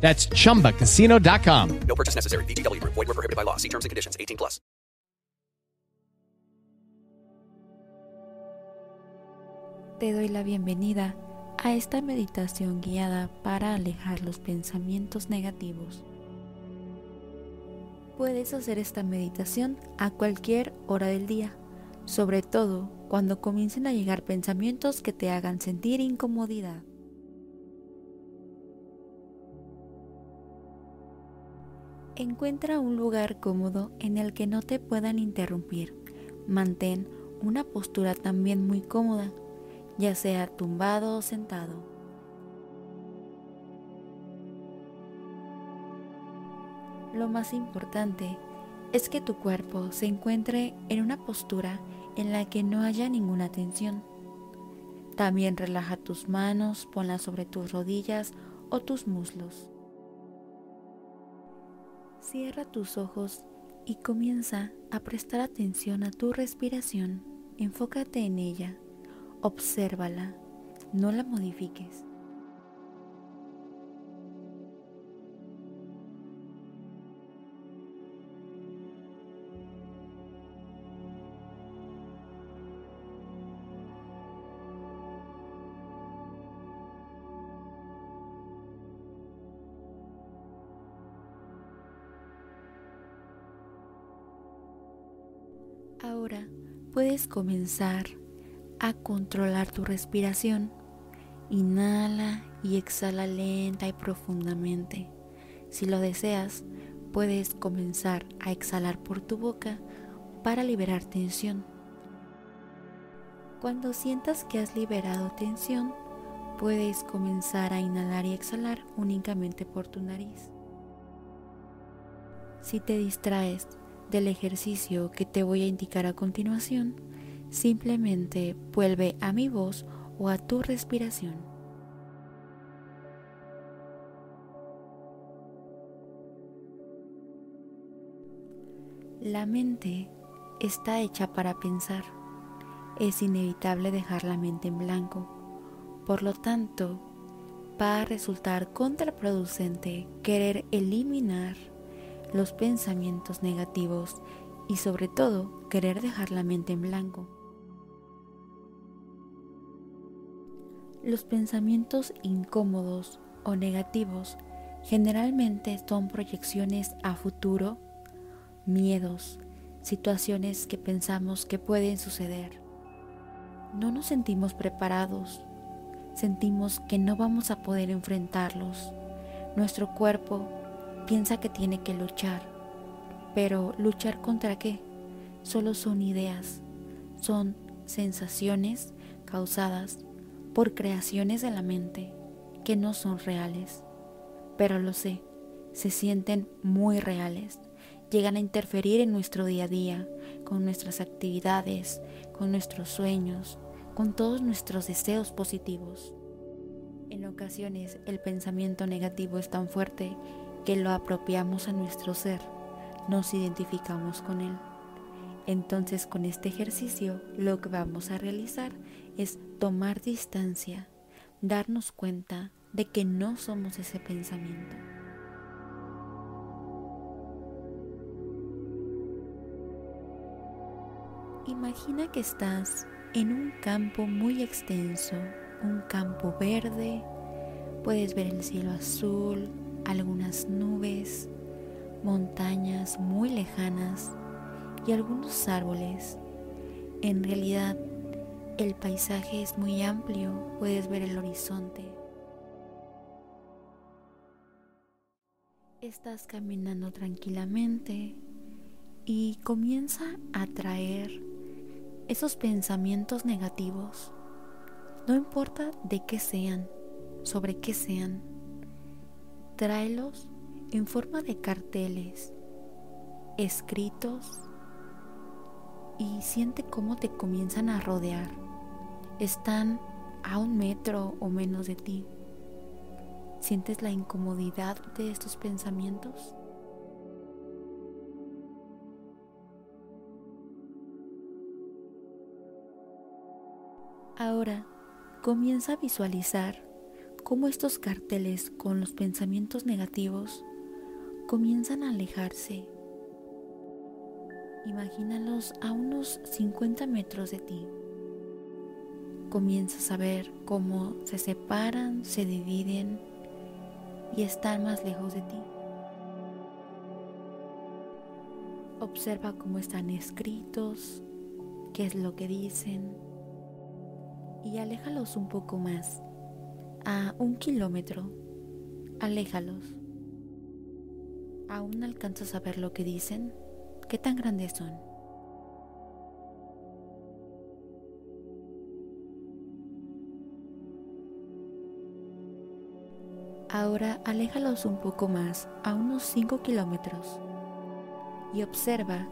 That's chumbacasino.com. No purchase necessary. VGW. Void were prohibited by law. See terms and conditions. 18 plus. Te doy la bienvenida a esta meditación guiada para alejar los pensamientos negativos. Puedes hacer esta meditación a cualquier hora del día, sobre todo cuando comiencen a llegar pensamientos que te hagan sentir incomodidad. Encuentra un lugar cómodo en el que no te puedan interrumpir. Mantén una postura también muy cómoda, ya sea tumbado o sentado. Lo más importante es que tu cuerpo se encuentre en una postura en la que no haya ninguna tensión. También relaja tus manos, ponlas sobre tus rodillas o tus muslos. Cierra tus ojos y comienza a prestar atención a tu respiración. Enfócate en ella, obsérvala, no la modifiques. Ahora puedes comenzar a controlar tu respiración. Inhala y exhala lenta y profundamente. Si lo deseas, puedes comenzar a exhalar por tu boca para liberar tensión. Cuando sientas que has liberado tensión, puedes comenzar a inhalar y exhalar únicamente por tu nariz. Si te distraes del ejercicio que te voy a indicar a continuación, simplemente vuelve a mi voz o a tu respiración. La mente está hecha para pensar. Es inevitable dejar la mente en blanco. Por lo tanto, va a resultar contraproducente querer eliminar los pensamientos negativos y sobre todo querer dejar la mente en blanco. Los pensamientos incómodos o negativos generalmente son proyecciones a futuro, miedos, situaciones que pensamos que pueden suceder. No nos sentimos preparados, sentimos que no vamos a poder enfrentarlos. Nuestro cuerpo piensa que tiene que luchar. Pero ¿luchar contra qué? Solo son ideas, son sensaciones causadas por creaciones de la mente que no son reales. Pero lo sé, se sienten muy reales, llegan a interferir en nuestro día a día, con nuestras actividades, con nuestros sueños, con todos nuestros deseos positivos. En ocasiones el pensamiento negativo es tan fuerte que lo apropiamos a nuestro ser, nos identificamos con él. Entonces con este ejercicio lo que vamos a realizar es tomar distancia, darnos cuenta de que no somos ese pensamiento. Imagina que estás en un campo muy extenso, un campo verde, puedes ver el cielo azul, algunas nubes, montañas muy lejanas y algunos árboles. En realidad, el paisaje es muy amplio, puedes ver el horizonte. Estás caminando tranquilamente y comienza a traer esos pensamientos negativos. No importa de qué sean, sobre qué sean, tráelos en forma de carteles, escritos y siente cómo te comienzan a rodear. Están a un metro o menos de ti. ¿Sientes la incomodidad de estos pensamientos? Ahora comienza a visualizar cómo estos carteles con los pensamientos negativos comienzan a alejarse. Imagínalos a unos 50 metros de ti. Comienzas a ver cómo se separan, se dividen y están más lejos de ti. Observa cómo están escritos, qué es lo que dicen y aléjalos un poco más a un kilómetro. Aléjalos. ¿Aún alcanzas a ver lo que dicen? ¿Qué tan grandes son? Ahora aléjalos un poco más, a unos 5 kilómetros, y observa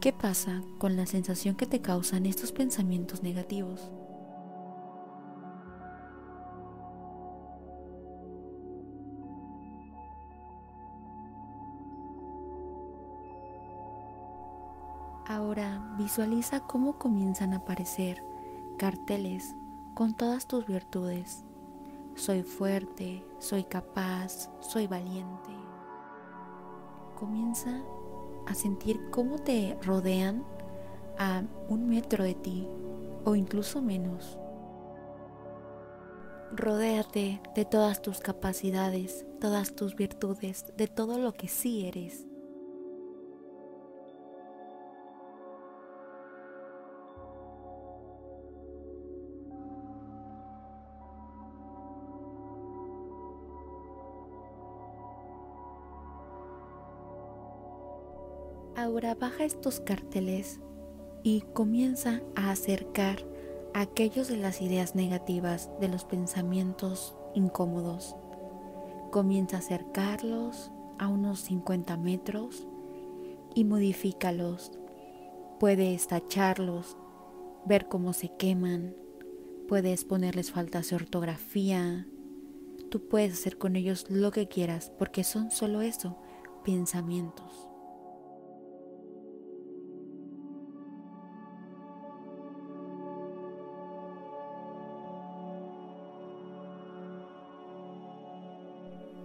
qué pasa con la sensación que te causan estos pensamientos negativos. Visualiza cómo comienzan a aparecer carteles con todas tus virtudes. Soy fuerte, soy capaz, soy valiente. Comienza a sentir cómo te rodean a un metro de ti o incluso menos. Rodéate de todas tus capacidades, todas tus virtudes, de todo lo que sí eres. Ahora baja estos carteles y comienza a acercar aquellos de las ideas negativas, de los pensamientos incómodos. Comienza a acercarlos a unos 50 metros y modifícalos. Puedes tacharlos, ver cómo se queman, puedes ponerles faltas de ortografía. Tú puedes hacer con ellos lo que quieras porque son solo eso, pensamientos.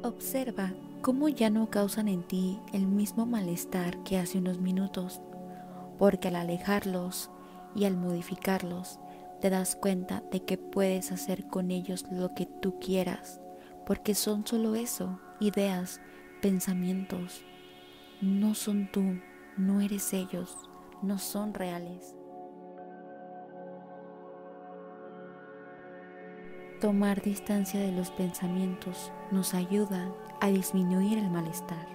Observa cómo ya no causan en ti el mismo malestar que hace unos minutos, porque al alejarlos y al modificarlos, te das cuenta de que puedes hacer con ellos lo que tú quieras, porque son solo eso, ideas, pensamientos. No son tú, no eres ellos, no son reales. Tomar distancia de los pensamientos nos ayuda a disminuir el malestar.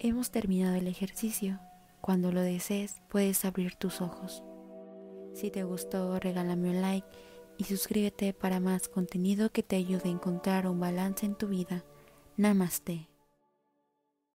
Hemos terminado el ejercicio. Cuando lo desees puedes abrir tus ojos. Si te gustó regálame un like y suscríbete para más contenido que te ayude a encontrar un balance en tu vida. Namaste.